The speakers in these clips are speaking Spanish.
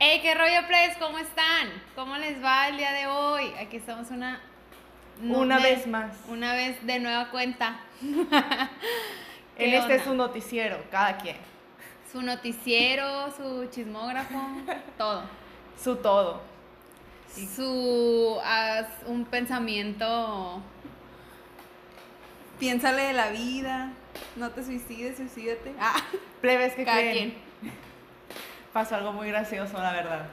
Hey, qué rollo, please, ¿cómo están? ¿Cómo les va el día de hoy? Aquí estamos una. Una vez más. Una vez de nueva cuenta. En ¿Qué este es su noticiero, cada quien. Su noticiero, su chismógrafo, todo. Su todo. Sí. Su. un pensamiento. Piénsale de la vida. No te suicides, suicídate. Ah, Plebes que cada creen. quien. Pasó algo muy gracioso, la verdad.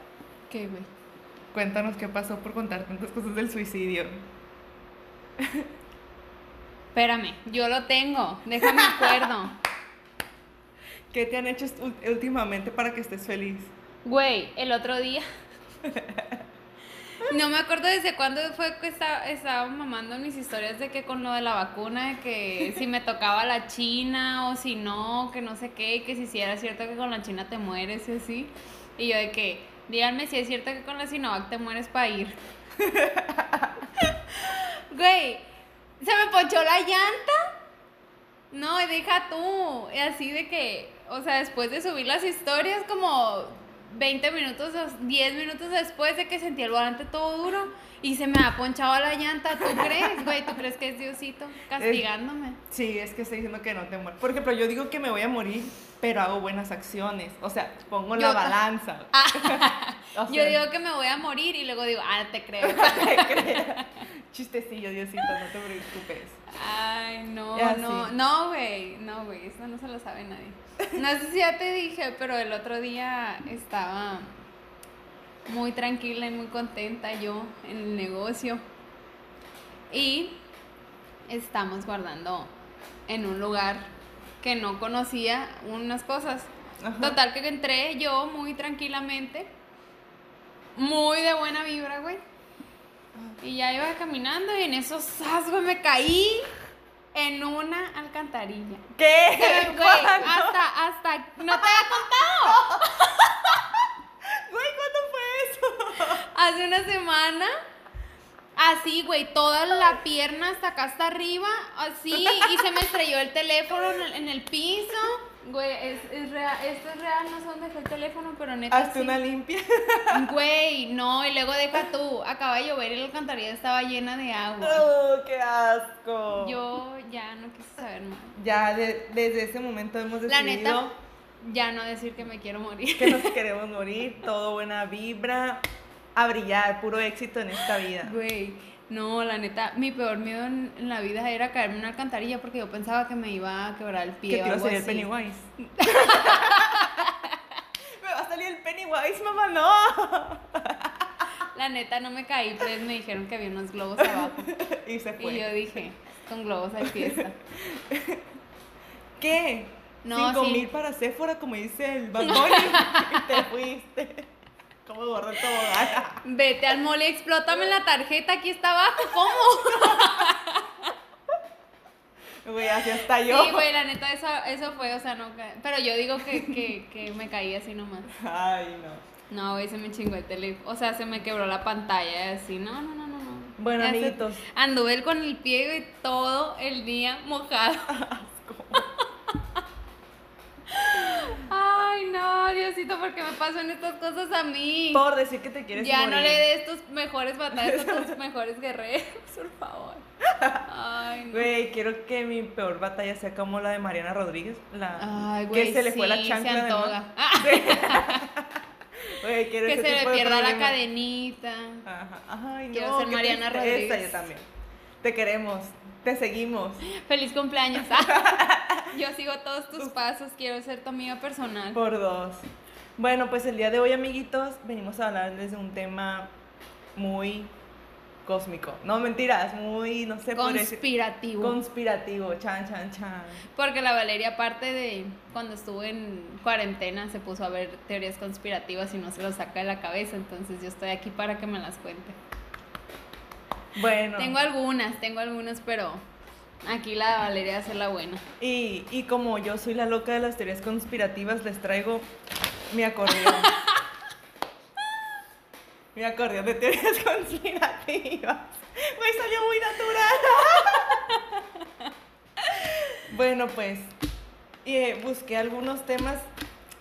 ¿Qué, güey? Cuéntanos qué pasó por contar tantas cosas del suicidio. Espérame, yo lo tengo. Déjame acuerdo. ¿Qué te han hecho últimamente para que estés feliz? Güey, el otro día. No me acuerdo desde cuándo fue que estaba, mamando mis historias de que con lo de la vacuna, de que si me tocaba la China o si no, que no sé qué, que si sí era cierto que con la China te mueres y así. Y yo de que, díganme si es cierto que con la Sinovac te mueres para ir. Güey, se me ponchó la llanta. No, deja tú. Y así de que, o sea, después de subir las historias, como 20 minutos o 10 minutos después de que sentí el volante todo duro y se me ha ponchado la llanta. ¿Tú crees, güey? ¿Tú crees que es Diosito castigándome? Sí, es que estoy diciendo que no te mueres. Por ejemplo, yo digo que me voy a morir, pero hago buenas acciones. O sea, pongo la balanza. O Yo digo que me voy a morir y luego digo, ah, te creo. Chistecillo, Diosito, no te preocupes. Ay, no, no, no, güey, no, güey, eso no se lo sabe nadie. No sé si ya te dije, pero el otro día estaba muy tranquila y muy contenta yo en el negocio. Y estamos guardando en un lugar que no conocía unas cosas. Ajá. Total que entré yo muy tranquilamente, muy de buena vibra, güey. Y ya iba caminando y en esos sas, güey, me caí en una alcantarilla. ¿Qué? Se Güey, hasta, hasta, no te había contado. Güey, ¿cuándo fue eso? Hace una semana, así, güey, toda la pierna hasta acá hasta arriba, así, y se me estrelló el teléfono en el, en el piso. Güey, es, es real, esto es real, no sé dónde dejé el teléfono, pero neta. Hazte sí. una limpia. Güey, no, y luego deja tú, acaba de llover y la alcantarilla estaba llena de agua. ¡Oh, qué asco! Yo ya no quise saber más. Ya de- desde ese momento hemos La decidido neta, ya no decir que me quiero morir. que nos queremos morir, todo buena vibra, a brillar, puro éxito en esta vida. Güey, no, la neta, mi peor miedo en, en la vida era caerme en una alcantarilla porque yo pensaba que me iba a quebrar el pie. Que te iba a salir el. Pennywise. Me va a salir el Pennywise, mamá, no. La neta, no me caí, pues me dijeron que había unos globos abajo. Y se fue. Y yo dije, con globos hay fiesta. ¿Qué? No, Cinco sí. mil para Sephora, como dice el Bad Bunny. y te fuiste. Como gordo el tobogán. Vete al mole, explótame la tarjeta, aquí está abajo, ¿cómo? Güey, así hasta yo. Sí, güey, la neta, eso, eso fue, o sea, no, pero yo digo que, que, que me caí así nomás. Ay, no. No, güey, se me chingó el teléfono, o sea, se me quebró la pantalla y así, no, no, no, no, no. Bueno, amiguitos. Anduve con el pie, güey, todo el día mojado. Ay, Diosito, ¿por qué me pasan estas cosas a mí? Por decir que te quieres Ya morir. no le des tus mejores batallas a tus mejores guerreros, por favor. Ay, no. Güey, quiero que mi peor batalla sea como la de Mariana Rodríguez. La Ay, güey, que se le fue la chancla se de antoja. Ah, que se le pierda la cadenita. Ajá. Ay, Quiero no, ser Mariana Rodríguez. Yo también. Te queremos. Te seguimos. Feliz cumpleaños. Ah, Yo sigo todos tus pasos, quiero ser tu amiga personal. Por dos. Bueno, pues el día de hoy, amiguitos, venimos a hablarles de un tema muy cósmico. No, mentiras, muy, no sé, Conspirativo. Conspirativo, chan, chan, chan. Porque la Valeria, aparte de cuando estuvo en cuarentena, se puso a ver teorías conspirativas y no se lo saca de la cabeza. Entonces yo estoy aquí para que me las cuente. Bueno. Tengo algunas, tengo algunas, pero aquí la Valeria hace la buena. Y, y como yo soy la loca de las teorías conspirativas, les traigo mi acordeón. mi acordeón de teorías conspirativas. Me salió muy natural. bueno, pues eh, busqué algunos temas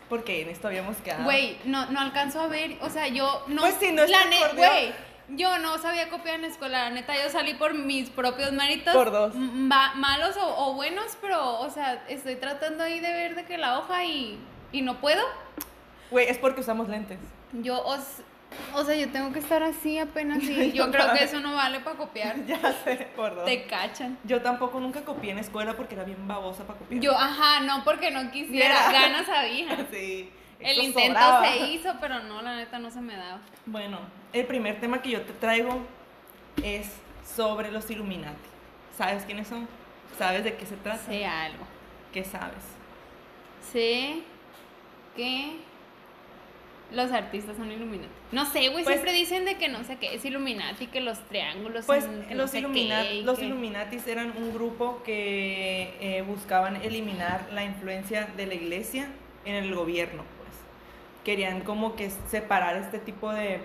porque en esto habíamos quedado. Güey, no, no alcanzo a ver, o sea, yo no... Pues sí, no la. Güey, yo no sabía copiar en la escuela, la neta, yo salí por mis propios méritos. Por dos. ma- malos o, o buenos, pero, o sea, estoy tratando ahí de ver de que la hoja y, y no puedo. Güey, es porque usamos lentes. Yo, os- o sea, yo tengo que estar así apenas y Yo creo que eso no vale para copiar. ya sé, por dos. Te cachan. Yo tampoco nunca copié en escuela porque era bien babosa para copiar. Yo, ajá, no porque no quisiera, ganas había. Sí. El intento sobraba. se hizo, pero no, la neta no se me daba. Bueno, el primer tema que yo te traigo es sobre los Illuminati. ¿Sabes quiénes son? ¿Sabes de qué se trata? Sé algo. ¿Qué sabes? Sé que los artistas son Illuminati. No sé, güey, Pues- siempre dicen de que no sé qué es Illuminati, que los triángulos Pues son que los, no sé Illumina- qué, y los que- Illuminatis eran un grupo que eh, buscaban eliminar la influencia de la iglesia en el gobierno, pues. Querían como que separar este tipo de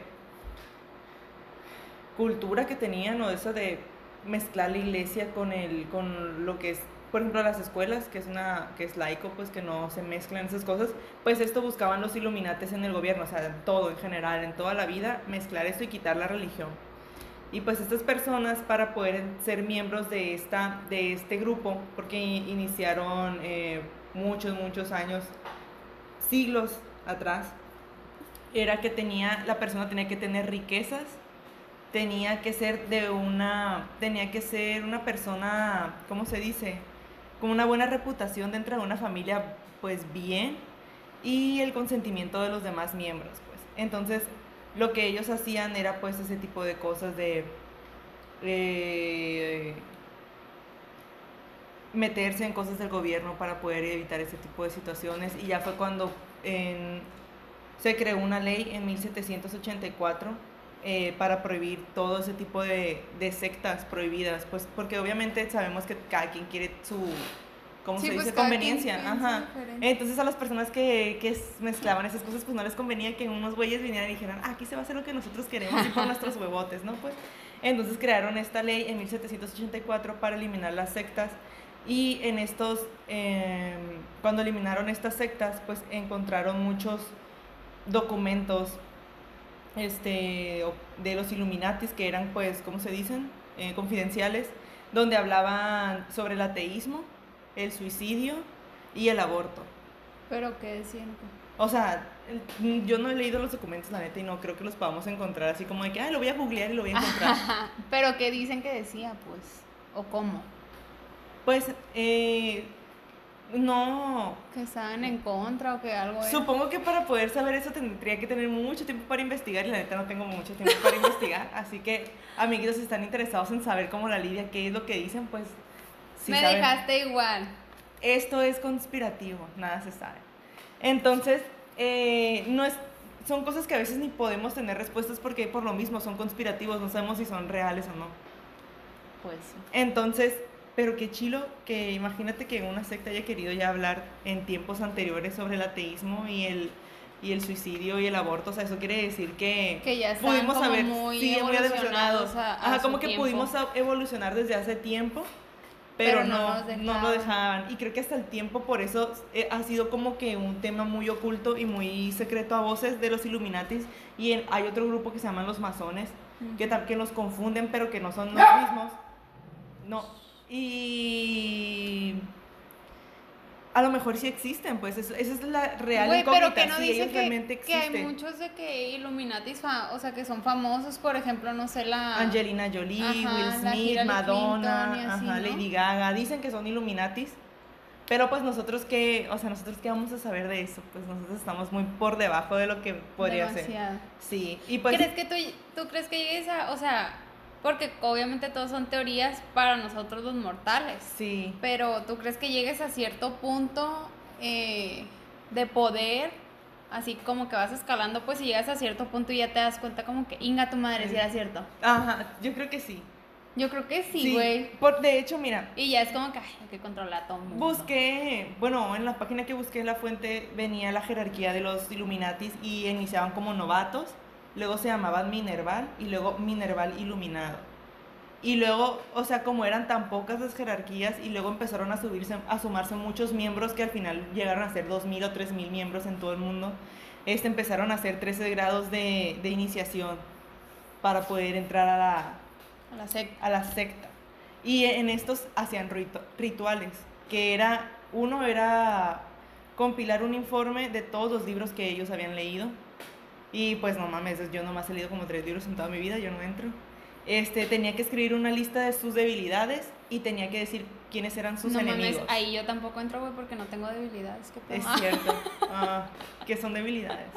cultura que tenían o eso de mezclar la iglesia con el con lo que es por ejemplo las escuelas que es una que es laico pues que no se mezclan esas cosas pues esto buscaban los iluminates en el gobierno o sea en todo en general en toda la vida mezclar esto y quitar la religión y pues estas personas para poder ser miembros de, esta, de este grupo, porque iniciaron eh, muchos, muchos años, siglos atrás, era que tenía, la persona tenía que tener riquezas, tenía que ser de una, tenía que ser una persona, ¿cómo se dice? Con una buena reputación dentro de una familia, pues bien, y el consentimiento de los demás miembros, pues. Entonces, lo que ellos hacían era pues ese tipo de cosas de eh, meterse en cosas del gobierno para poder evitar ese tipo de situaciones y ya fue cuando se creó una ley en 1784 eh, para prohibir todo ese tipo de, de sectas prohibidas, pues porque obviamente sabemos que cada quien quiere su, ¿cómo Sí, se pues, dice? Conveniencia. Ajá. diferente. Entonces a las personas que, que mezclaban esas cosas, pues no les convenía que unos güeyes vinieran y dijeran, "Ah, aquí se va a hacer lo que nosotros queremos y por nuestros huevotes, ¿no? Pues entonces crearon esta ley en 1784 para eliminar las sectas y en estos, em, cuando eliminaron estas sectas, pues encontraron muchos documentos este, de los Illuminatis que eran, pues, ¿cómo se dicen? Eh, confidenciales, donde hablaban sobre el ateísmo, el suicidio y el aborto. Pero qué decían. O sea, yo no he leído los documentos, la neta, y no creo que los podamos encontrar así como de que, ay, lo voy a googlear y lo voy a encontrar. Pero qué dicen que decía, pues. O cómo. pues, eh, no. Que estaban en contra o que algo era. Supongo que para poder saber eso tendría que tener mucho tiempo para investigar y la neta no tengo mucho tiempo para investigar. Así que, amiguitos, si están interesados en saber cómo la Lidia, qué es lo que dicen, pues. sí Me saben. dejaste igual. Esto es conspirativo, nada se sabe. Entonces, eh, no es, son cosas que a veces ni podemos tener respuestas porque por lo mismo son conspirativos, no sabemos si son reales o no. Pues sí. Entonces, pero qué chilo que imagínate que una secta haya querido ya hablar en tiempos anteriores sobre el ateísmo y el, y el suicidio y el aborto. O sea, eso quiere decir que, Que ya están pudimos como haber muy sí, muy evolucionados a- a Ajá, su como que tiempo. pudimos evolucionar desde hace tiempo. Pero, Pero no no, lo dejaban. Y creo que hasta el tiempo, por eso eh, ha sido como que un tema muy oculto y muy secreto a voces de los Illuminatis. Y en- hay otro grupo que se llaman los masones, que, tam- que los confunden, pero que no son los mismos. No. Y. A lo mejor sí existen, pues esa es la real Güey, pero que no si dice ellos realmente que, que hay muchos de que Illuminatis, o sea, que son famosos, por ejemplo, no sé, la... Angelina Jolie, Ajá, Will Smith, Madonna, Clinton y así, ajá, ¿no? Lady Gaga, dicen que son Illuminatis, pero pues nosotros qué, o sea, nosotros qué vamos a saber de eso, pues nosotros estamos muy por debajo de lo que podría ser. Demasiado. Sí, y pues ¿Crees que tú, tú crees que llegues a, o sea, porque obviamente todos son teorías para nosotros los mortales, sí, pero tú crees que llegues a cierto punto eh, de poder, así como que vas escalando, pues y llegas a cierto punto y ya te das cuenta como que, inga tu madre, si era cierto. ajá, yo creo que sí. Yo creo que sí, güey. por de hecho, mira, y ya es como que, ay, hay que controlar a todo el mundo. Busqué, bueno, en la página que busqué en la fuente venía la jerarquía de los Illuminatis y iniciaban como novatos, luego se llamaban Minerval y luego Minerval Iluminado. Y luego, o sea, como eran tan pocas las jerarquías y luego empezaron a subirse, a sumarse muchos miembros que al final llegaron a ser 2.000 o 3.000 miembros en todo el mundo, este, empezaron a hacer 13 grados de, de iniciación para poder entrar a la, A la secta. a la secta. Y en estos hacían ritu- rituales, que era, uno era compilar un informe de todos los libros que ellos habían leído. Y pues no mames, yo nomás he leído como tres libros en toda mi vida, yo no entro. Este, tenía que escribir una lista de sus debilidades y tenía que decir quiénes eran sus no enemigos. mames, ahí yo tampoco entro, güey, porque no tengo debilidades. ¿Qué Es cierto, ah, que son debilidades.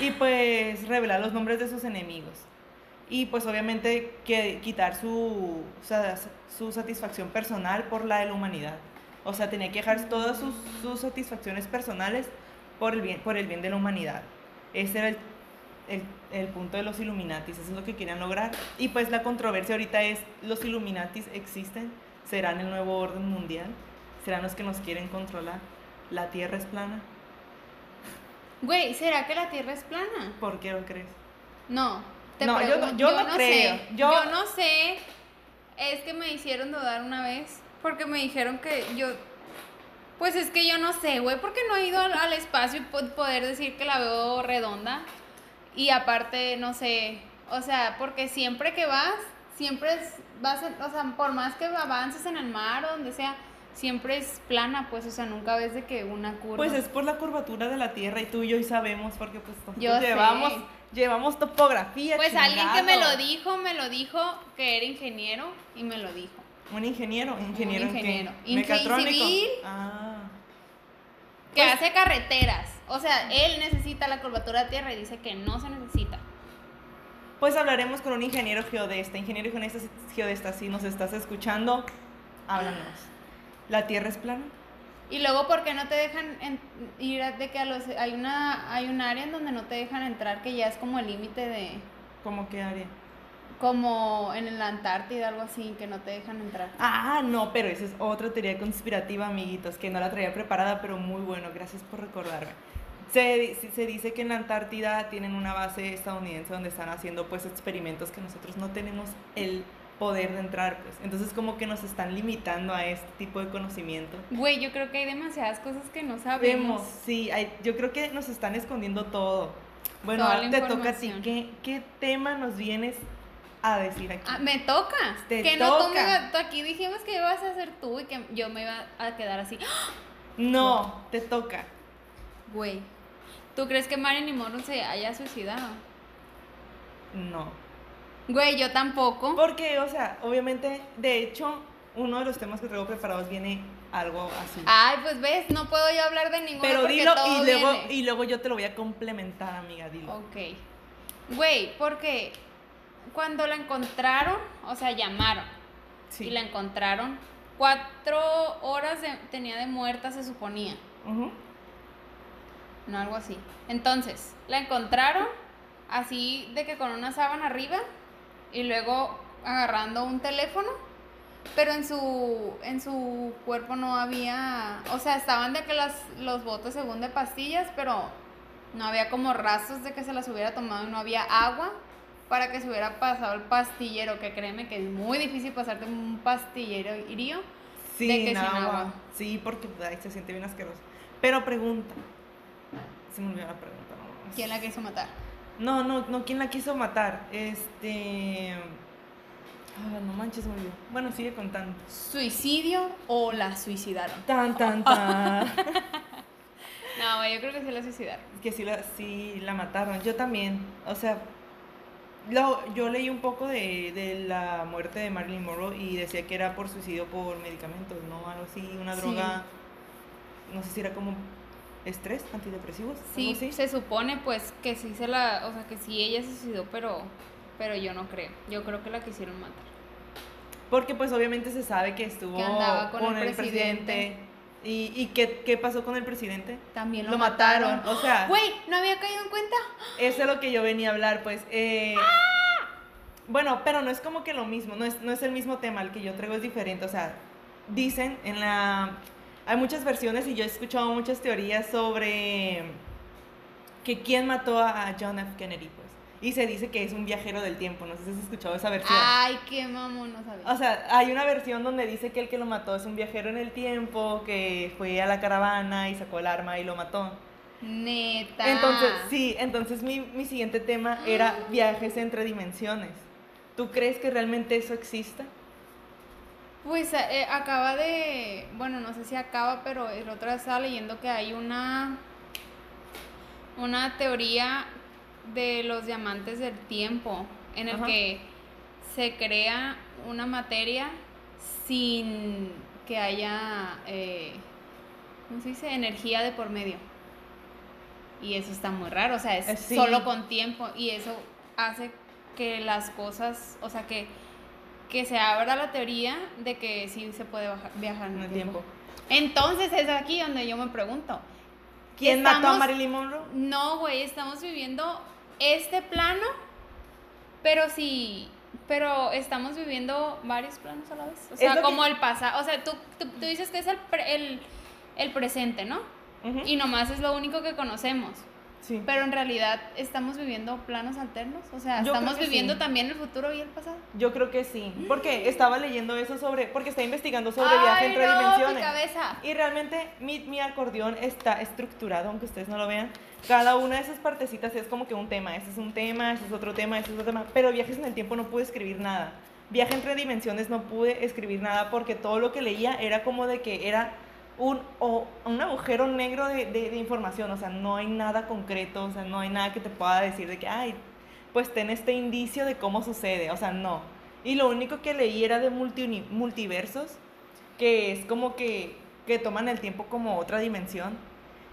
Y pues revelar los nombres de sus enemigos. Y pues obviamente que quitar su, su satisfacción personal por la de la humanidad. O sea, tenía que dejar todas sus, sus satisfacciones personales por el, bien, por el bien de la humanidad. Ese era el, el, el punto de los Illuminatis, eso es lo que querían lograr. Y pues la controversia ahorita es, ¿los Illuminatis existen? ¿Serán el nuevo orden mundial? ¿Serán los que nos quieren controlar? ¿La Tierra es plana? Güey, ¿será que la Tierra es plana? ¿Por qué lo crees? No. te No, yo no- pregun- yo no creo. Sé. Yo- Yo... no sé. Es que me hicieron dudar una vez. Porque me dijeron que yo. Pues es que yo no sé, güey. Porque no he ido al, al espacio y po- poder decir que la veo redonda. Y aparte, no sé. O sea, porque siempre que vas, siempre es, vas. en- o sea, por más que avances en el mar o donde sea, siempre es plana, pues. O sea, nunca ves de que una curva. Pues es por la curvatura de la Tierra y tú y yo y sabemos porque pues sé. llevamos, llevamos topografía. Pues alguien que me lo dijo, me lo dijo que era ingeniero y me lo dijo. Un ingeniero, ingeniero, en ingeniero. qué? Inge- Mecatrónico. civil. Ah. Que Pues- hace carreteras. O sea, él necesita la curvatura de tierra y dice que no se necesita. Pues hablaremos con un ingeniero geodesta. Ingeniero geodesta, si nos estás escuchando, háblanos. ¿La Tierra es plana? Y luego, ¿por qué no te dejan en- ir de que a los hay una hay un área en donde no te dejan entrar que ya es como el límite de ¿Cómo qué área? como en la Antártida algo así que no te dejan entrar? Ah, no, pero esa es otra teoría conspirativa, amiguitos, que no la traía preparada, pero muy bueno, gracias por recordarme. Se, se dice que en la Antártida tienen una base estadounidense donde están haciendo pues experimentos que nosotros no tenemos el poder de entrar, pues. Entonces como que nos están limitando a este tipo de conocimiento. Güey, yo creo que hay demasiadas cosas que no Vemos, sabemos. sí, hay- yo creo que nos están escondiendo todo. Bueno, ahora te toca a ti. ¿Qué, ¿Qué tema nos vienes a decir aquí? Ah, me toca. Te que no tú me toca. iba- tú aquí dijimos que ibas a hacer tú y que yo me iba a quedar así. No, te toca. Güey, ¿tú crees que Marilyn Monroe se haya suicidado? No. Güey, yo tampoco. Porque, o sea, obviamente, de hecho, uno de los temas que traigo preparados viene algo así. Ay, pues ves, no puedo yo hablar de ninguno Pero dilo todo y luego, viene. y luego yo te lo voy a complementar, amiga, dilo. Ok. Güey, porque cuando la encontraron, o sea, llamaron Sí. y la encontraron, cuatro horas de- tenía de muerta, se suponía. Ujú. No, algo así. Entonces, la encontraron así de que con una sábana arriba y luego agarrando un teléfono, pero en su en su cuerpo no había, o sea, estaban de que las los botes según de pastillas, pero no había como rastros de que se las hubiera tomado y no había agua para que se hubiera pasado el pastillero, que créeme que es muy difícil pasarte un pastillero irío. Sí, De que sin agua. agua. Sí, porque ay, se siente bien asqueroso. Pero pregunta. Se me olvidó la pregunta. no. ¿Quién la quiso matar? No, no, no, ¿quién la quiso matar? Este. Ah, no manches, olvidó. Bueno, sigue contando. ¿Suicidio o la suicidaron? Tan, tan, tan. No, güey, yo creo que sí la suicidaron. que sí la, sí la mataron. Yo también. O sea, lo- yo leí un poco de, de la muerte de Marilyn Monroe y decía que era por suicidio por medicamentos, ¿no? Algo así, una Sí. droga. No sé si era como estrés, antidepresivos. Sí, se supone pues que sí se la, o sea, que sí ella se suicidó, pero pero yo no creo. Yo creo que la quisieron matar. Porque pues obviamente se sabe que estuvo Que andaba con el presidente. ¿Y, y qué, qué pasó con el presidente? También lo, Lo mataron. O sea, Güey, no había caído en cuenta. eso es lo que yo venía a hablar, pues. eh, Bueno, pero no es como que lo mismo, no es, no es el mismo tema, el que yo traigo es diferente. O sea, dicen en la... Hay muchas versiones y yo he escuchado muchas teorías sobre que quién mató a John F. Kennedy, pues. y se dice que es un viajero del tiempo. No sé si has escuchado esa versión. Ay, qué mamón, no sabía. O sea, hay una versión donde dice que el que lo mató es un viajero en el tiempo, que fue a la caravana y sacó el arma y lo mató. Neta. Entonces, sí, entonces mi, mi siguiente tema era viajes entre dimensiones. ¿Tú crees que realmente eso exista? Pues eh, acaba de, bueno, no sé si acaba, pero el otro día estaba leyendo que hay una una teoría de los diamantes del tiempo en el Ajá. que se crea una materia sin que haya, eh, ¿cómo se dice? Energía de por medio. Y eso está muy raro, o sea, es Eh, sí. solo con tiempo y eso hace que las cosas, o sea, que, que se abra la teoría de que sí se puede baja- viajar en el tiempo. Entonces es aquí donde yo me pregunto, ¿Quién mató a Marilyn Monroe? no, güey, estamos viviendo este plano, pero sí, pero estamos viviendo varios planos a la vez. O sea, que- como el pasado, o sea, tú, tú, tú dices que es el, pre- el, el presente, ¿no? Y nomás es lo único que conocemos. Sí. Pero en realidad estamos viviendo planos alternos, o sea, Yo estamos viviendo sí. también el futuro y el pasado. Yo creo que sí, porque estaba leyendo eso sobre, porque está investigando sobre viaje entre no, mi dimensiones. cabeza. Y realmente mi, mi acordeón está estructurado, aunque ustedes no lo vean. Cada una de esas partecitas es como que un tema. Ese es un tema, ese es otro tema, ese es otro tema. Pero viajes en el tiempo no pude escribir nada. Viaje entre dimensiones no pude escribir nada porque todo lo que leía era como de que era un, o un agujero negro de, de- de información. O sea, no hay nada concreto, o sea, no hay nada que te pueda decir de que, ay, pues ten este indicio de cómo sucede. O sea, no. Y lo único que leí era de multi- multiversos que es como que, que toman el tiempo como otra dimensión.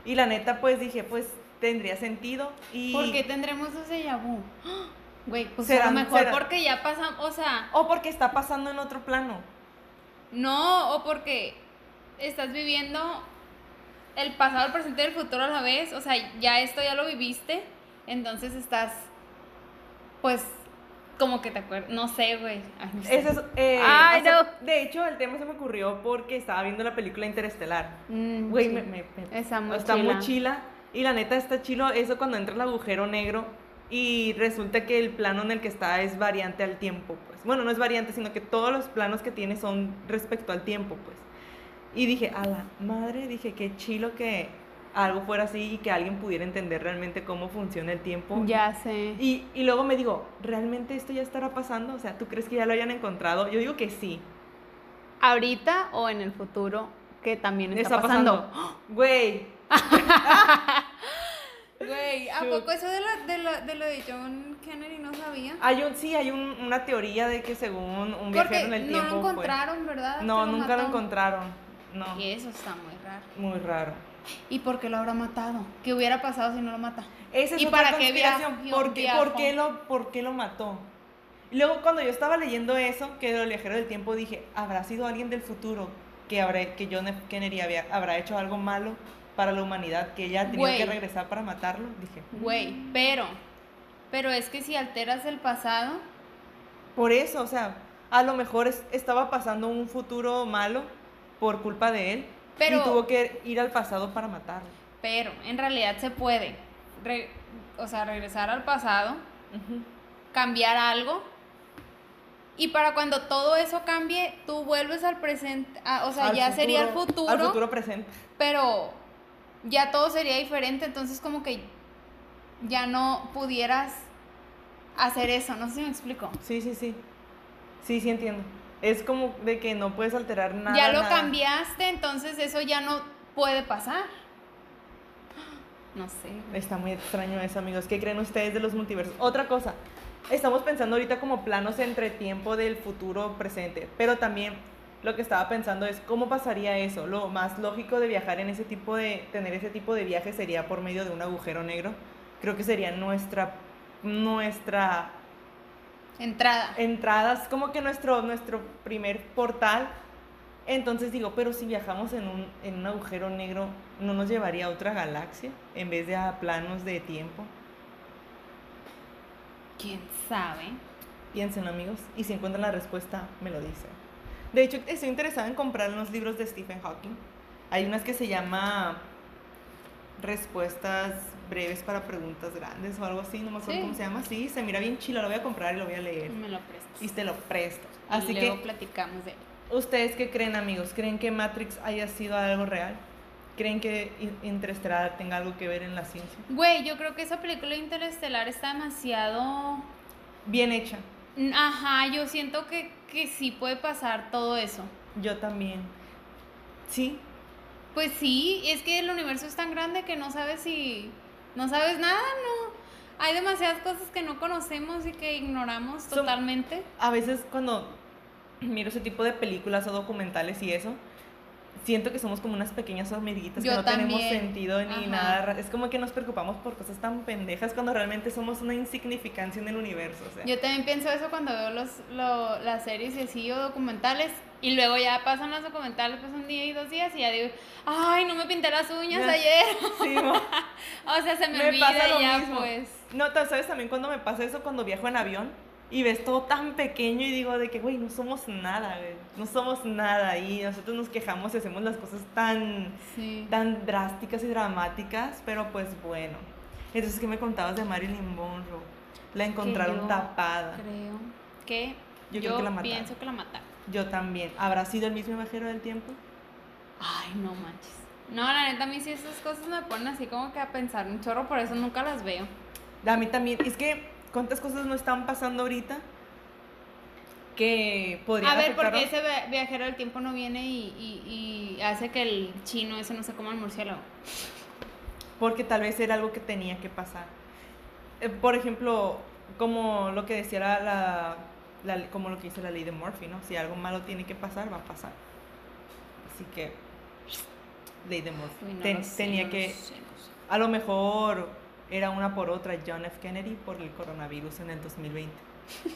Y la neta, pues dije, pues tendría sentido. Y... ¿Por qué tendremos ese déjà vu? Güey, pues a Será- lo mejor porque ya pasamos, o sea, O porque está pasando en otro plano. No, o porque estás viviendo el pasado, el presente y el futuro a la vez. O sea, ya esto ya lo viviste. Entonces estás, pues, como que te acuerdas. No sé, güey. Ay, no sé. Eso es, eh, Ay, no. De hecho, el tema se me ocurrió porque estaba viendo la película Interestelar. Mm, Güey, sí. me, me- me- Está muy está chila. muy chila. Y la neta está chilo eso cuando entra el agujero negro y resulta que el plano en el que está es variante al tiempo, pues. Bueno, no es variante, sino que todos los planos que tiene son respecto al tiempo, pues. Y dije, a la madre, dije, qué chilo que algo fuera así y que alguien pudiera entender realmente cómo funciona el tiempo. Ya sé. Y, y luego me digo, ¿realmente esto ya estará pasando? O sea, ¿tú crees que ya lo hayan encontrado? Yo digo que sí. Ahorita o en el futuro, que también está, pasando. Güey, Güey, ¿a poco eso de, la, de, la, de lo de John Kennedy no sabía? hay un, sí, hay un- una teoría de que según un viajero Porque en el no tiempo lo fue- encontraron, ¿verdad? No, Que lo nunca lo encontraron. No, Y eso está muy raro. muy raro. ¿Y por qué lo habrá matado? ¿Qué hubiera pasado si no lo mata? Esa es ¿Y otra para qué conspiración. viajó? ¿Por qué, por, qué lo, ¿Por qué lo mató? Y luego cuando yo estaba leyendo eso, que del viajero del tiempo, dije, ¿habrá sido alguien del futuro que, habrá, que John F. Kennedy había- habrá hecho algo malo para la humanidad, que ella Güey. que regresar para matarlo? Dije, Güey, pero, pero es que si alteras el pasado, por eso, o sea, a lo mejor es- estaba pasando un futuro malo por culpa de él Pero- y tuvo que ir al pasado para matarlo. pero en realidad se puede, re- o sea, regresar al pasado, Ujú. cambiar algo. Y para cuando todo eso cambie, tú vuelves al presente, a- o sea, Al ya sería el futuro, Al futuro presente. pero ya todo sería diferente, entonces como que ya no pudieras hacer eso, no sé si me explico. Sí, sí, sí. Sí, sí entiendo. Es como de que no puedes alterar nada. ya lo nada. cambiaste, entonces eso ya no puede pasar. No sé. Está muy extraño eso, amigos. ¿Qué creen ustedes de los multiversos? Otra cosa. Estamos pensando ahorita como planos entre tiempo del futuro presente, pero también lo que estaba pensando es cómo pasaría eso. Lo más lógico de viajar en ese tipo de tener ese tipo de viaje sería por medio de un agujero negro. Creo que sería nuestra nuestra Entrada. entrada, es como que nuestro nuestro primer portal. Entonces digo, pero si viajamos en un, en un agujero negro, ¿no nos llevaría a otra galaxia en vez de a planos de tiempo? ¿Quién sabe? Piénsenlo, amigos, y si encuentran la respuesta, me lo dicen. De hecho, estoy interesada en comprar unos libros de Stephen Hawking. Hay unas que se llama respuestas breves para preguntas grandes o algo así, no me acuerdo Sí. cómo se llama. Sí, se mira bien chilo, lo voy a comprar y lo voy a leer. Me lo prestas. Y te lo presto. Y Así luego que, platicamos de él. ¿ustedes qué creen, amigos? ¿Creen que Matrix haya sido algo real? ¿Creen que In- Interestelar tenga algo que ver en la ciencia? Güey, yo creo que esa película interestelar está demasiado... Bien hecha. Ajá, yo siento que, que sí puede pasar todo eso. Yo también. Sí, Pues sí, es que el universo es tan grande que no sabes si... No sabes nada, ¿no? Hay demasiadas cosas que no conocemos y que ignoramos totalmente. a veces cuando miro ese tipo de películas o documentales y eso, siento que somos como unas pequeñas hormiguitas Yo que no tenemos sentido ni Ajá. nada. Es como que nos preocupamos por cosas tan pendejas cuando realmente somos una insignificancia en el universo. O sea. Yo también pienso eso cuando veo los, lo- las series y así o documentales. Y luego ya pasan los documentales, pues un día y dos días y ya digo, ay, no me pinté las uñas Ya. ayer. Sí, o sea, se me, Me olvida pasa lo ya, mismo. pues. No, ¿sabes también cuando me pasa eso? Cuando viajo en avión y ves todo tan pequeño y digo de que, güey, no somos nada, güey. No somos nada y nosotros nos quejamos y hacemos las cosas tan, Sí. tan drásticas y dramáticas, pero pues bueno. Entonces, ¿qué me contabas de Marilyn Monroe? La encontraron yo tapada. Creo que Yo yo, creo que la mataron. pienso que la mataron. Yo también. ¿Habrá sido el mismo viajero del tiempo? Ay, no manches. No, la neta, a mí sí esas cosas me ponen así como que a pensar un chorro, por eso nunca las veo. A mí también. Es que, ¿cuántas cosas no están pasando ahorita? Que podrían A ver, ¿por qué afectarnos? ese via- viajero del tiempo no viene y, y- y hace que el chino ese no se coma el murciélago? porque tal vez era algo que tenía que pasar. Eh, por ejemplo, como lo que decía la, la- como lo que dice la ley de Murphy, ¿no? Si algo malo tiene que pasar, va a pasar. Así que, ley de Murphy. Uy, no Ten- lo sé, tenía no que, sé, no sé. a lo mejor era una por otra John F. Kennedy por el coronavirus en el 2020.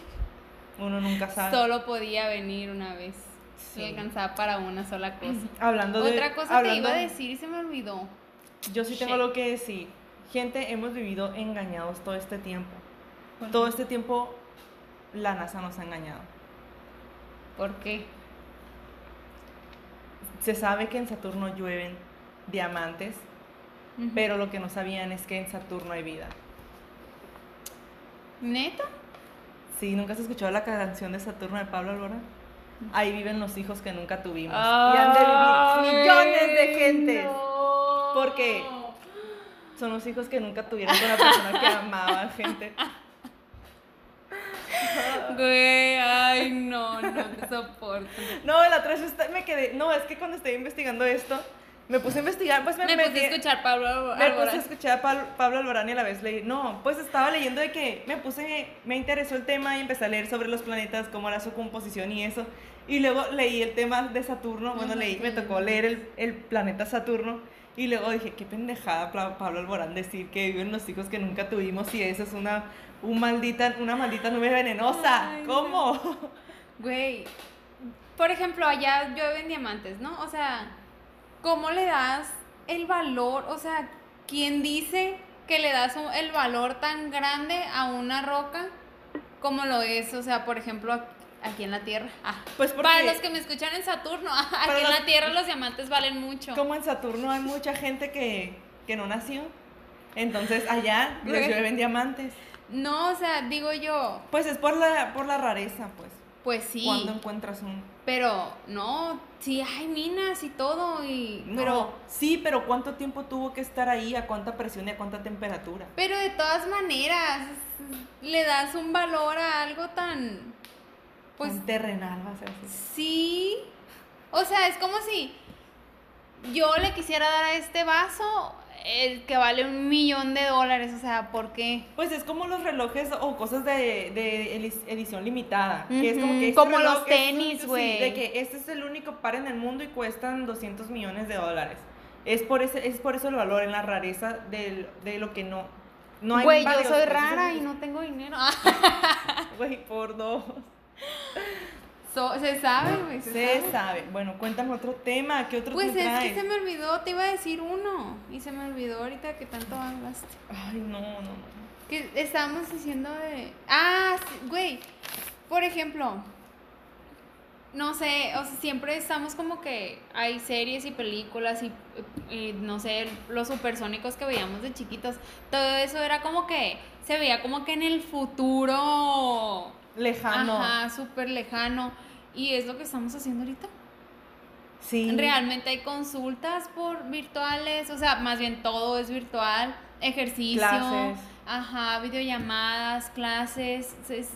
Uno nunca sabe. Solo podía venir una vez. Sí. Y alcanzaba para una sola cosa. Hablando de, Otra cosa te hablando- iba a decir y se me olvidó. Yo sí tengo lo que decir. Gente, hemos vivido engañados todo este tiempo. Todo este tiempo la NASA nos ha engañado. ¿Por qué? Se sabe que en Saturno llueven diamantes, Pero lo que no sabían es que en Saturno hay vida. ¿Neta? Sí, ¿nunca has escuchado la canción de Saturno de Pablo Alborán? Ahí viven los hijos que nunca tuvimos. y han de vivir millones de gentes. Porque son los hijos que nunca tuvieron con la persona que amaban, gente. Güey, ay, no, no te soporto. No, la otra vez me quedé. No, es que cuando estoy investigando esto, me puse a investigar, pues me, Me puse a escuchar Pablo Me puse Alborán. a escuchar a Pablo, Pablo Alborán y a la vez leí. No, pues estaba leyendo de que me puse, me interesó el tema y empecé a leer sobre los planetas, cómo era su composición y eso. Y luego leí el tema de Saturno. Bueno, leí, me tocó leer el, el planeta Saturno. Y luego dije, qué pendejada Pablo Alborán decir que viven los hijos que nunca tuvimos y eso es una, un maldita, una maldita nube venenosa. Ay, ¿Cómo? Güey, por ejemplo, allá llueven diamantes, ¿no? O sea, ¿cómo le das el valor? O sea, ¿quién dice que le das un- el valor tan grande a una roca como lo es? O sea, por ejemplo, aquí en la Tierra. Ah, Pues porque Para los que me escuchan en Saturno, ah, aquí en la Tierra los diamantes valen mucho. como en Saturno hay mucha gente que, que no nació. Entonces allá les llueven diamantes. No, o sea, digo yo, Pues es por la, por la rareza, pues. Pues sí, Cuando encuentras un... pero no, sí hay minas y todo, y, Pero pero sí, pero ¿cuánto tiempo tuvo que estar ahí? ¿A cuánta presión y a cuánta temperatura? Pero de todas maneras, le das un valor a algo tan. Pues terrenal, vas a decir. sí. O sea, es como si yo le quisiera dar a este vaso el que vale un millón de dólares. O sea, ¿por qué? Pues es como los relojes o cosas de, de edición limitada. Que es como que este como reloj los tenis, güey. de que este es el único par en el mundo y cuestan 200 millones de dólares. Es por, ese, es por eso el valor en la rareza del- de lo que no... No hay Güey, yo soy rara y no tengo dinero. Güey, por dos. So- se sabe, güey. Se, Se sabe. sabe. Bueno, cuéntame otro tema. ¿Qué otro Pues te es traes? que se me olvidó, te iba a decir uno. Y se me olvidó ahorita que tanto hablaste. Ay, no, no, no. Que estábamos diciendo de. Ah, güey. Por ejemplo, no sé, o sea, siempre estamos como que hay series y películas y, y, no sé, los supersónicos que veíamos de chiquitos, todo eso era como que se veía como que en el futuro Lejano. Ajá, súper lejano. Y es lo que estamos haciendo ahorita. Sí. Realmente hay consultas por virtuales, o sea, más bien todo es virtual, ejercicio, Clases. ajá, videollamadas, clases, es-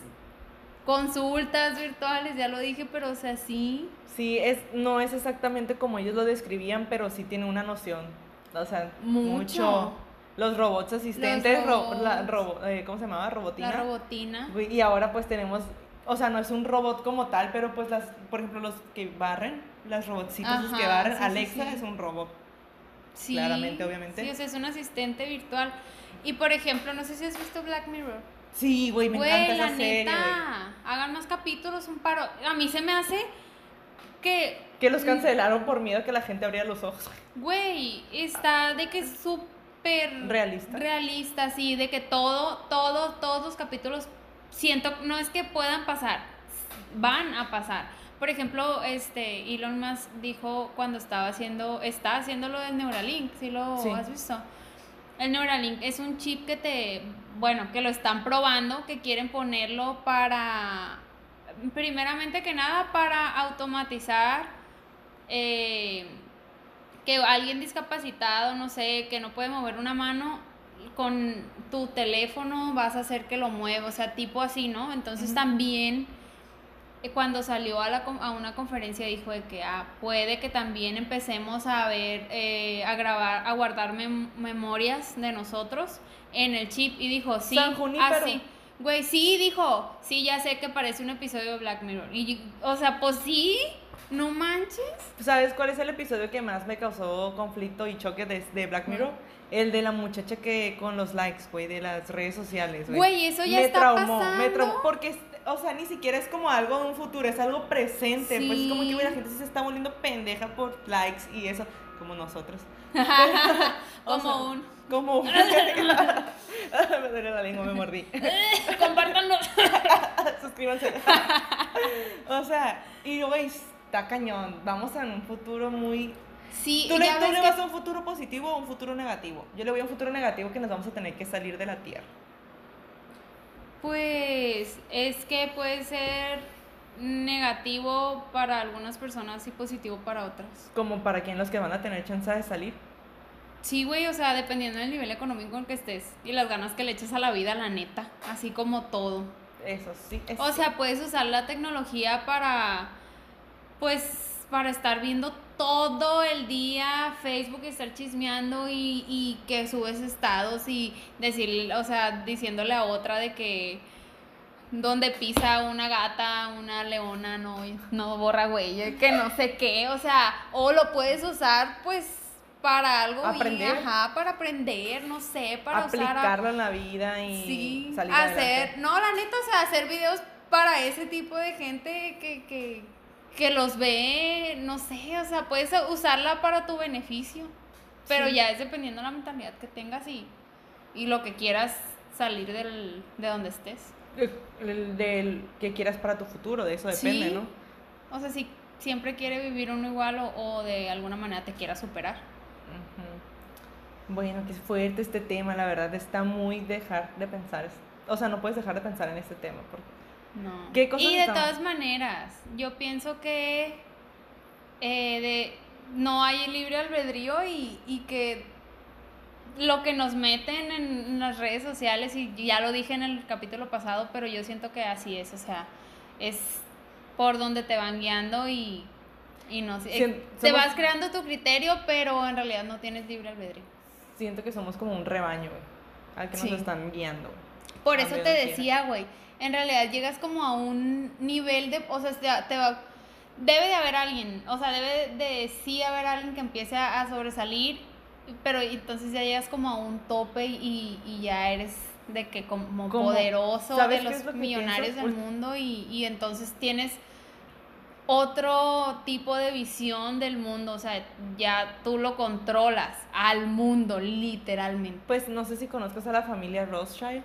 consultas virtuales, ya lo dije, pero o sea, sí. Sí, es, no es exactamente como ellos lo describían, pero sí tiene una noción. O sea, Mucho. mucho. Los robots asistentes, ro- robots. la robo- eh, ¿cómo se llamaba? Robotina. La robotina. Güey, Y ahora pues tenemos, o sea, no es un robot como tal, pero pues las, por ejemplo, los que barren, las robotcitos los que Ajá, barren, sí, Alexa sí. es un robot. Sí, claramente, obviamente. Sí, o sea, es un asistente virtual. Y por ejemplo, no sé si has visto Black Mirror. Sí, güey, me Güey, encanta la esa serie. güey. neta, hagan más capítulos, un paro. A mí se me hace que, Que los cancelaron por miedo a que la gente abriera los ojos. güey, está de que es súper Realista. realista, sí, de que todo, todo, todos los capítulos siento, no es que puedan pasar, van a pasar. Por ejemplo, este Elon Musk dijo cuando estaba haciendo, está haciendo lo del Neuralink, ¿sí lo Sí. has visto? El Neuralink es un chip que te, bueno, que lo están probando, que quieren ponerlo para, primeramente que nada, para automatizar eh, que alguien discapacitado, no sé, que no puede mover una mano, con tu teléfono vas a hacer que lo mueva, o sea, tipo así, ¿no? Entonces también eh, cuando salió a, la, a una conferencia dijo de que ah, puede que también empecemos a ver, eh, a grabar, a guardar mem- memorias de nosotros en el chip y dijo, sí, así. Güey, sí, dijo, sí, ya sé que parece un episodio de Black Mirror. Y, o sea, pues sí, no manches. ¿Sabes cuál es el episodio que más me causó conflicto y choque de, de Black Mirror? El de la muchacha que con los likes, güey, de las redes sociales, güey. Güey, eso ya me está traumó, me traumó, porque, o sea, ni siquiera es como algo de un futuro, es algo presente, pues es como que, güey, la gente se está volviendo pendeja por likes y eso, como nosotros. Como sea, un. Como me duele la lengua, me mordí. Compártanlo. Suscríbanse. o sea, y güey, está cañón. Vamos a un futuro muy. Sí, ¿Tú le, tú le que- vas a un futuro positivo o un futuro negativo? Yo le voy a un futuro negativo que nos vamos a tener que salir de la tierra. Pues es que puede ser negativo para algunas personas y positivo para otras. Como para quien los que van a tener chance de salir. Sí, güey, o sea, dependiendo del nivel económico en que estés y las ganas que le eches a la vida, la neta, así como todo. Eso sí. O sea, puedes usar la tecnología para, pues, para estar viendo todo el día Facebook y estar chismeando y, y que subes estados y decirle, o sea, diciéndole a otra de que donde pisa una gata, una leona, no, no borra güey, que no sé qué, o sea, o lo puedes usar, pues, para algo bien, Aprender. ajá, para aprender, no sé, para usar a- aplicarlo en la vida y Sí, salir hacer, adelante. no, la neta, o sea, hacer videos para ese tipo de gente que, que, que los ve, no sé, o sea, puedes usarla para tu beneficio, pero Sí. ya es dependiendo de la mentalidad que tengas y, y lo que quieras salir del, de donde estés. El- el- del que quieras para tu futuro, de eso depende, Sí. ¿no? O sea, si siempre quiere vivir uno igual o, o de alguna manera te quiera superar. Ujú. Bueno, qué fuerte este tema, la verdad, está muy dejar de pensar. O sea, no puedes dejar de pensar en este tema. Porque... No. ¿Qué cosas y de estamos- todas maneras, yo pienso que eh, de, no hay libre albedrío y, y que lo que nos meten en, en las redes sociales, y ya lo dije en el capítulo pasado, pero yo siento que así es, o sea, es por donde te van guiando y, y no sé, te vas creando tu criterio, pero en realidad no tienes libre albedrío. Siento que somos como un rebaño, güey, al que Sí. nos están guiando. Por eso te decía, güey, en realidad llegas como a un nivel de, o sea, te, te va, debe de haber alguien, o sea, debe de sí haber alguien que empiece a, a sobresalir, pero entonces ya llegas como a un tope y, y ya eres de que como Como- poderoso ¿sabes de los lo millonarios del mundo y, y entonces tienes otro tipo de visión del mundo, o sea, ya tú lo controlas al mundo, literalmente. Pues no sé si conozcas a la familia Rothschild.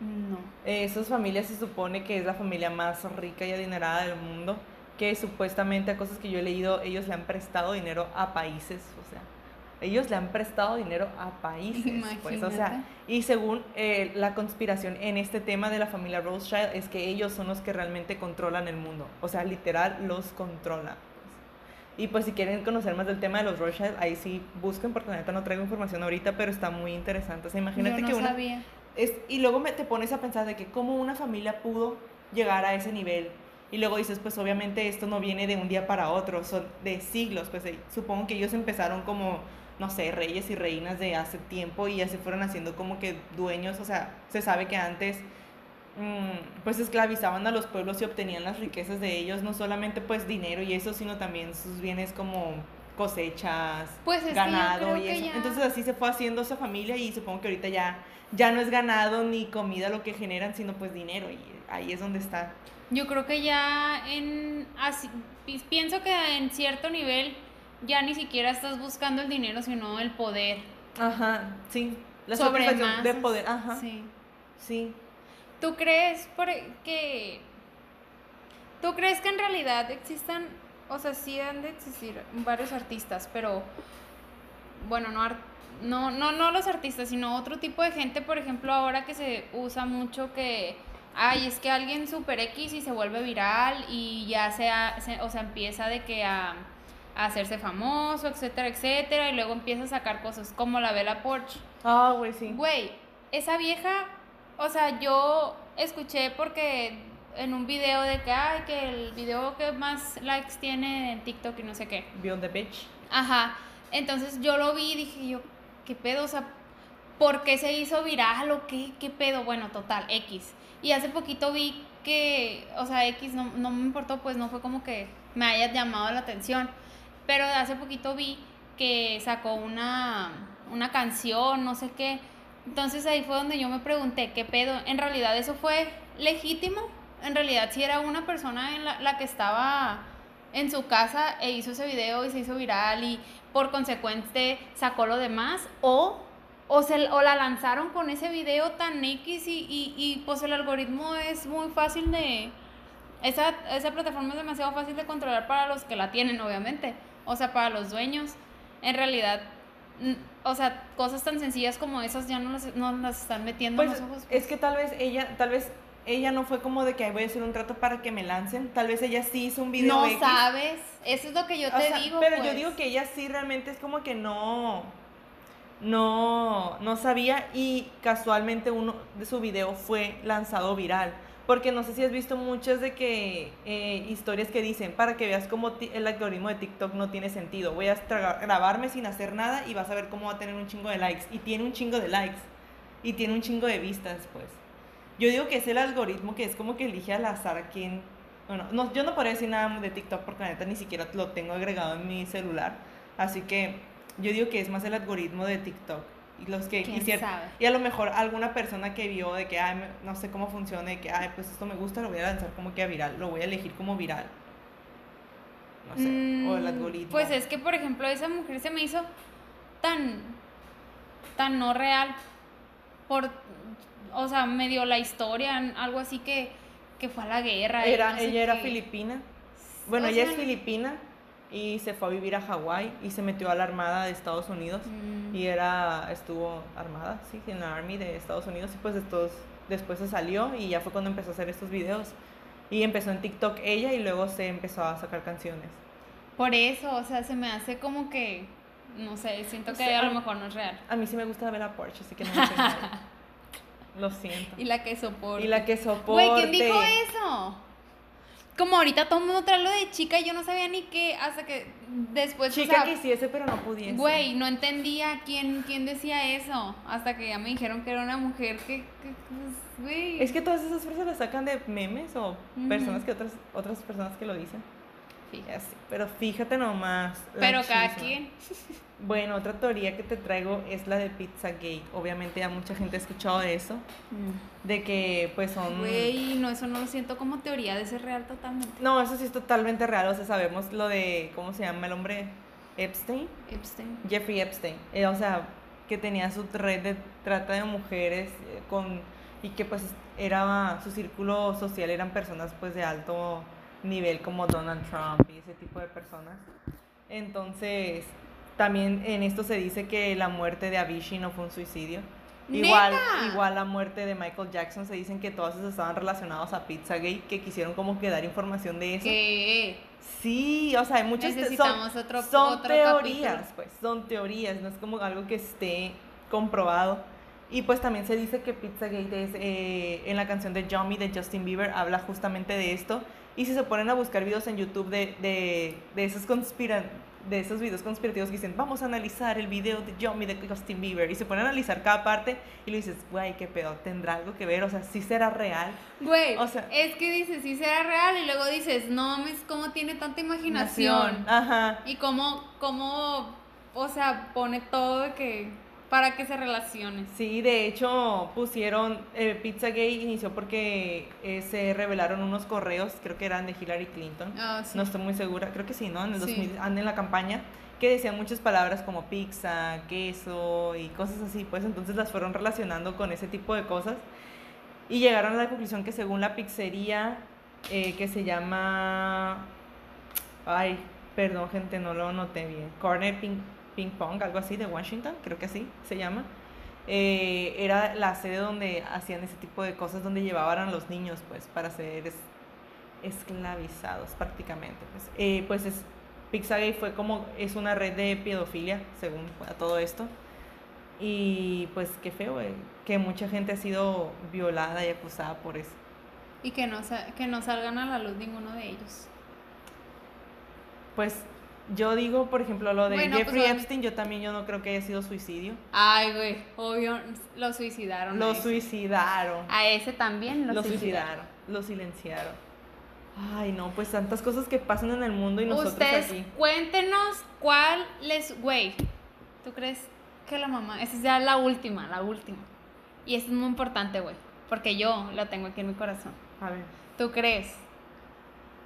No. Esas familias se supone que es la familia más rica y adinerada del mundo. que supuestamente a cosas que yo he leído, ellos le han prestado dinero a países, o sea, ellos le han prestado dinero a países, pues, o sea, y según eh, la conspiración en este tema de la familia Rothschild es que ellos son los que realmente controlan el mundo, o sea, literal los controlan. Y pues si quieren conocer más del tema de los Rothschild, ahí sí busquen, porque neta no traigo información ahorita, pero está muy interesante. O sea, imagínate Yo no que una... sabía. Es, y luego me, te pones a pensar de que cómo una familia pudo llegar a ese nivel. Y luego dices, pues obviamente esto no viene de un día para otro, son de siglos. Pues supongo que ellos empezaron como, no sé, reyes y reinas de hace tiempo y ya se fueron haciendo como que dueños. O sea, se sabe que antes mm, pues esclavizaban a los pueblos y obtenían las riquezas de ellos, no solamente pues dinero y eso, sino también sus bienes como cosechas, Pues es que yo ganado creo y que eso. ya- Entonces así se fue haciendo esa familia y supongo que ahorita ya, ya no es ganado ni comida lo que generan, sino pues dinero y ahí es donde está. Yo creo que ya en así, pi- pienso que en cierto nivel ya ni siquiera estás buscando el dinero, sino el poder. Ajá, sí. La sobre de poder, ajá. Sí. Sí. ¿Tú crees por e, que tú crees que en realidad existan, o sea, sí han de existir varios artistas, pero bueno, no ar- no no no los artistas, sino otro tipo de gente, por ejemplo, ahora que se usa mucho que ay, es que alguien super X y se vuelve viral y ya sea, se- o sea, empieza de que a, a hacerse famoso, etcétera, etcétera, y luego empieza a sacar cosas como la Bella Porsche. Ah, güey, sí. Güey, esa vieja, o sea, yo escuché porque en un video de que, ay, que el video que más likes tiene en TikTok y no sé qué. Beyond the Beach. Ajá. Entonces yo lo vi y dije yo, ¿qué pedo? O sea, ¿por qué se hizo viral o qué, qué pedo? Bueno, total, X. Y hace poquito vi que, o sea, X no, no me importó, pues no fue como que me haya llamado la atención. Pero hace poquito vi que sacó una, una canción, no sé qué. Entonces ahí fue donde yo me pregunté, ¿qué pedo? En realidad eso fue legítimo. En realidad si era una persona en la, la que estaba en su casa e hizo ese video y se hizo viral y por consecuente sacó lo demás o, o, se, o la lanzaron con ese video tan X y, y, y pues el algoritmo es muy fácil de... Esa, esa plataforma es demasiado fácil de controlar para los que la tienen, obviamente. O sea, para los dueños. En realidad, o sea, cosas tan sencillas como esas ya no las, no las están metiendo Pues en los ojos. es que tal vez ella, tal vez ella no fue como de que "Ay, voy a hacer un trato para que me lancen. Tal vez ella sí hizo un video no X. sabes. Eso es lo que yo O te sea, digo. Pero yo pues. digo que ella sí realmente es como que no. No, no sabía y casualmente uno de su video fue lanzado viral. Porque no sé si has visto muchas de que eh, historias que dicen para que veas cómo el algoritmo de TikTok no tiene sentido. Voy a grabarme sin hacer nada y vas a ver cómo va a tener un chingo de likes. Y tiene un chingo de likes. Y tiene un chingo de vistas, pues. Yo digo que es el algoritmo que es como que elige al azar a quién. Bueno, no, yo no podría decir nada de TikTok porque la neta ni siquiera lo tengo agregado en mi celular. Así que yo digo que es más el algoritmo de TikTok. Y los que ¿Quién quisieran. sabe? Y a lo mejor alguna persona que vio de que, ay, no sé cómo funciona, de que, ay, pues esto me gusta, lo voy a lanzar como que a viral, lo voy a elegir como viral. No sé, o el Mm, algoritmo. Pues es que, por ejemplo, esa mujer se me hizo tan, tan no real. Por, o sea, medio la historia, algo así que, que fue a la guerra. Era, no sé ella era qué. filipina. Bueno, O ella sea, es filipina y se fue a vivir a Hawái y se metió a la Armada de Estados Unidos. Mm. Y era, estuvo armada, sí, en la Army de Estados Unidos. Y pues estos, después se salió y ya fue cuando empezó a hacer estos videos. Y empezó en TikTok ella y luego se empezó a sacar canciones. Por eso, o sea, se me hace como que, no sé, siento No que sé, a lo mejor no es real. A mí sí me gusta ver a Porsche, así que no me. Lo siento. Y la que soporta. Y la que soporte. Güey, ¿quién dijo eso? Como ahorita todo el mundo trae lo de chica y yo no sabía ni qué, hasta que después, o Chica sea, quisiese, pero no pudiese. Güey, no entendía quién, quién decía eso. Hasta que ya me dijeron que era una mujer que. que- pues, güey. Es que todas esas frases las sacan de memes o Ujú. personas que otras, otras personas que lo dicen. Así. Pero fíjate nomás. Pero cada chisma. quien. Bueno, otra teoría que te traigo es la de Pizzagate. Obviamente ya mucha gente ha escuchado de eso. De que pues son... Güey, no, eso no lo siento como teoría de ser real totalmente. No, eso sí es totalmente real. O sea, sabemos lo de, ¿cómo se llama el hombre? Epstein. Epstein. Jeffrey Epstein. Eh, o sea, que tenía su red de trata de mujeres eh, con y que pues era su círculo social eran personas pues de alto nivel como Donald Trump y ese tipo de personas. Entonces, también en esto se dice que la muerte de Avicii no fue un suicidio. Igual, ¿Neta? igual la muerte de Michael Jackson se dicen que esos estaban relacionados a Pizzagate, que quisieron como que dar información de eso. Que Sí, o sea, hay muchos te- Necesitamos son, otro- son otro teorías, capítulo. pues, son teorías, no es como algo que esté comprobado. Y pues también se dice que Pizzagate es, eh, en la canción de Yummy de Justin Bieber habla justamente de esto. Y si se ponen a buscar videos en YouTube de, de, de esos conspiran de esos videos conspirativos que dicen, vamos a analizar el video de Yummy de Justin Bieber, y se ponen a analizar cada parte y lo dices, güey, qué pedo, tendrá algo que ver, o sea, sí será real. Güey, O sea- es que dices, sí será real y luego dices, no mames, cómo tiene tanta imaginación. Ajá. Y cómo, cómo, o sea, pone todo de que, para que se relacione. Sí, de hecho pusieron, eh, Pizzagate inició porque eh, se revelaron unos correos, creo que eran de Hillary Clinton, Ah, sí. no estoy muy segura, creo que sí, ¿no? En el Sí. 2000, ah, en la campaña, que decían muchas palabras como pizza, queso y cosas así, pues entonces las fueron relacionando con ese tipo de cosas y llegaron a la conclusión que según la pizzería eh, que se llama, ay, perdón gente, no lo noté bien, Corner Ping, Ping Pong, algo así de Washington, creo que así se llama. eh, era la sede donde hacían ese tipo de cosas, donde llevaban a los niños, pues, para ser es- esclavizados prácticamente. Pues, Eh, pues es, Pizzagate fue como, es una red de pedofilia, según a todo esto. Y pues qué feo, eh, que mucha gente ha sido violada y acusada por eso. Y que no, que no salgan a la luz ninguno de ellos. Pues yo digo, por ejemplo, lo de Bueno, pues, Jeffrey obviamente- Epstein, yo también yo no creo que haya sido suicidio. Ay, güey, obvio, lo suicidaron. Lo suicidaron. A ese también lo, Lo suicidaron. suicidaron. Lo silenciaron. Ay, no, pues tantas cosas que pasan en el mundo y nosotros Ustedes aquí. cuéntenos cuál les... Güey, ¿tú crees que la mamá... Esa es ya la última, la última. Y esto es muy importante, güey. Porque yo la tengo aquí en mi corazón. A ver. ¿Tú crees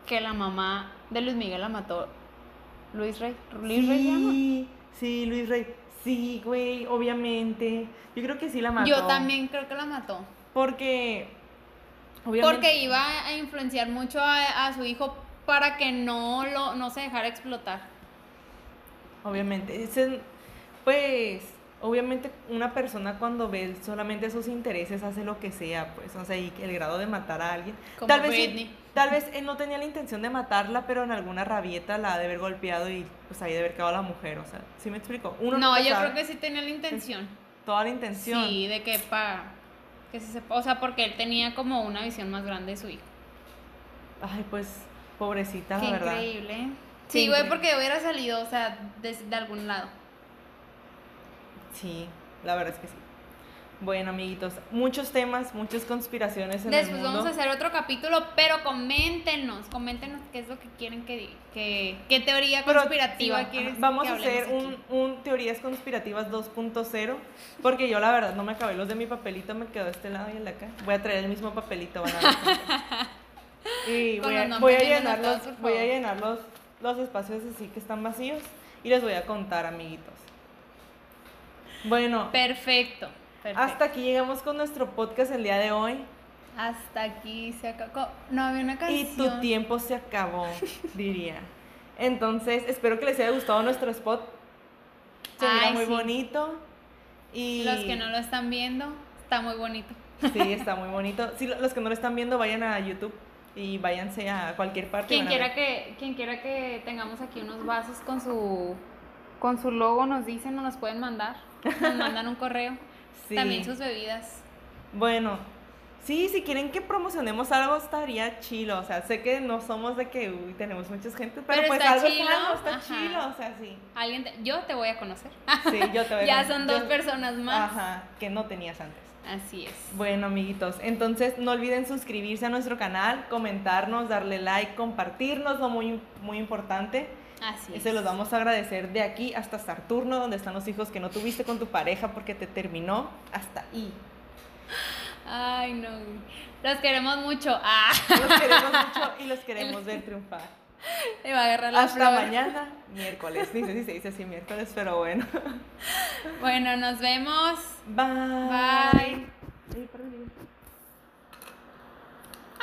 que la mamá de Luis Miguel la mató Luis Rey? ¿Luis Rey se llama? Sí, sí, Luis Rey. Sí, güey, obviamente. Yo creo que sí la mató. Yo también creo que la mató. Porque. Obviamente. Porque iba a influenciar mucho a, a su hijo para que no, lo, no se dejara explotar. Obviamente. ese- pues. Obviamente, una persona cuando ve solamente sus intereses hace lo que sea, pues. O sea, y el grado de matar a alguien. Como tal vez. Tal vez él no tenía la intención de matarla, pero en alguna rabieta la ha de haber golpeado y pues ahí de haber quedado a la mujer. O sea, ¿sí me explico? Uno No, yo creo que sí tenía la intención. Toda la intención. Sí, de que para que se sepa, o sea, porque él tenía como una visión más grande de su hijo. Ay, pues, pobrecita, Qué la verdad. increíble. Sí, güey, porque hubiera salido, o sea, de, de algún lado. Sí, la verdad es que sí. Bueno, amiguitos, muchos temas, muchas conspiraciones en Después el mundo. vamos a hacer otro capítulo, pero coméntenos, coméntenos qué es lo que quieren que diga, que, qué teoría conspirativa ajá, Vamos que a hacer un, un teorías conspirativas 2.0, porque yo la verdad no me acabé los de mi papelito, me quedó este lado y el de acá. Voy a traer el mismo papelito, van a ver. y voy a, voy a llenar, los, voy a llenar los, los espacios así que están vacíos y les voy a contar, amiguitos. Bueno, Perfecto, perfecto. hasta aquí llegamos con nuestro podcast el día de hoy. Hasta aquí se acabó. No había una canción. Y tu tiempo se acabó, diría. Entonces, espero que les haya gustado nuestro spot. Se Ay, muy sí. bonito. Y Los que no lo están viendo, está muy bonito. Sí, está muy bonito. Sí, lo- los que no lo están viendo, vayan a YouTube y váyanse a cualquier parte. Quien quiera que, quien quiera que tengamos aquí unos vasos con su con su logo, nos dicen, o nos pueden mandar. Nos mandan un correo. Sí. También sus bebidas. Bueno, sí, si quieren que promocionemos algo, estaría chilo. O sea, sé que no somos de que uy, tenemos mucha gente, pero, Pero pues está algo chilo, está ajá. chilo. O sea, sí. Alguien te- yo te voy a conocer. Sí, yo te voy a ya son dos yo- personas más. Ajá, que no tenías antes. Así es. Bueno, amiguitos, entonces no olviden suscribirse a nuestro canal, comentarnos, darle like, compartirnos, lo muy, muy importante. Así es. Se los vamos a agradecer de aquí hasta Saturno, donde están los hijos que no tuviste con tu pareja porque te terminó, hasta ahí. Ay, no. Los queremos mucho. Ah, Los queremos mucho y los queremos ver triunfar. le va a agarrar la Hasta flor. mañana, miércoles. Ni sé si se dice así miércoles, pero bueno. Bueno, nos vemos. Bye. Bye.